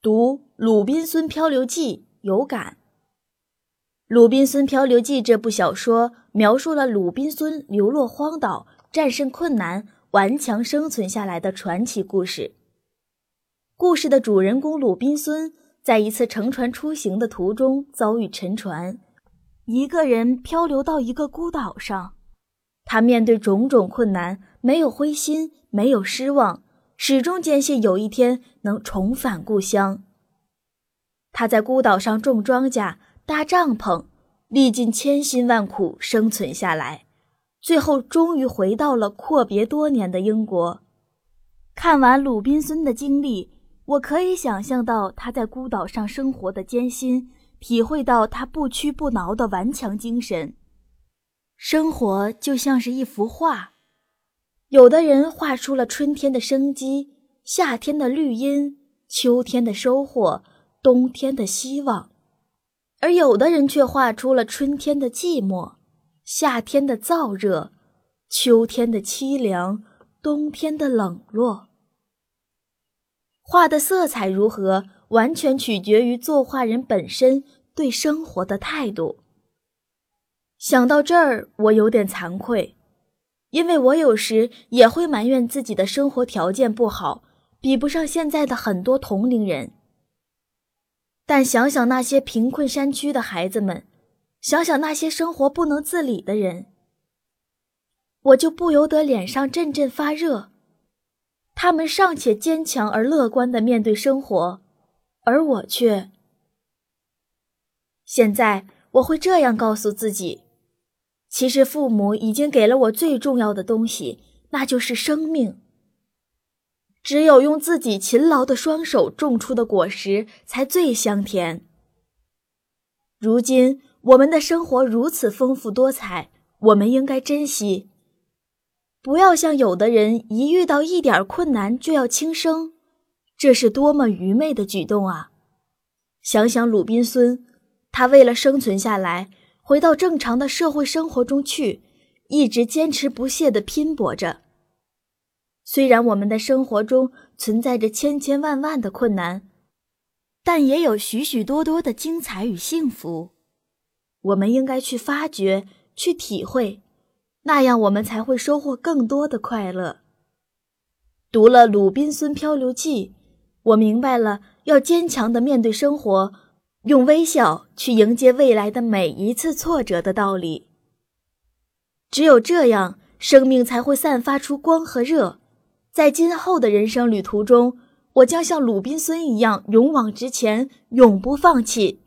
读《鲁滨孙漂流记》有感。《鲁滨孙漂流记》这部小说描述了鲁滨孙流落荒岛、战胜困难、顽强生存下来的传奇故事。故事的主人公鲁滨孙在一次乘船出行的途中遭遇沉船，一个人漂流到一个孤岛上。他面对种种困难，没有灰心，没有失望。始终坚信有一天能重返故乡。他在孤岛上种庄稼、搭帐篷，历尽千辛万苦生存下来，最后终于回到了阔别多年的英国。看完鲁滨孙的经历，我可以想象到他在孤岛上生活的艰辛，体会到他不屈不挠的顽强精神。生活就像是一幅画。有的人画出了春天的生机，夏天的绿荫，秋天的收获，冬天的希望；而有的人却画出了春天的寂寞，夏天的燥热，秋天的凄凉，冬天的冷落。画的色彩如何，完全取决于作画人本身对生活的态度。想到这儿，我有点惭愧。因为我有时也会埋怨自己的生活条件不好，比不上现在的很多同龄人。但想想那些贫困山区的孩子们，想想那些生活不能自理的人，我就不由得脸上阵阵发热。他们尚且坚强而乐观地面对生活，而我却……现在我会这样告诉自己。其实，父母已经给了我最重要的东西，那就是生命。只有用自己勤劳的双手种出的果实，才最香甜。如今，我们的生活如此丰富多彩，我们应该珍惜。不要像有的人，一遇到一点困难就要轻生，这是多么愚昧的举动啊！想想鲁滨孙，他为了生存下来。回到正常的社会生活中去，一直坚持不懈地拼搏着。虽然我们的生活中存在着千千万万的困难，但也有许许多多的精彩与幸福。我们应该去发掘、去体会，那样我们才会收获更多的快乐。读了《鲁滨孙漂流记》，我明白了要坚强地面对生活。用微笑去迎接未来的每一次挫折的道理。只有这样，生命才会散发出光和热。在今后的人生旅途中，我将像鲁滨孙一样勇往直前，永不放弃。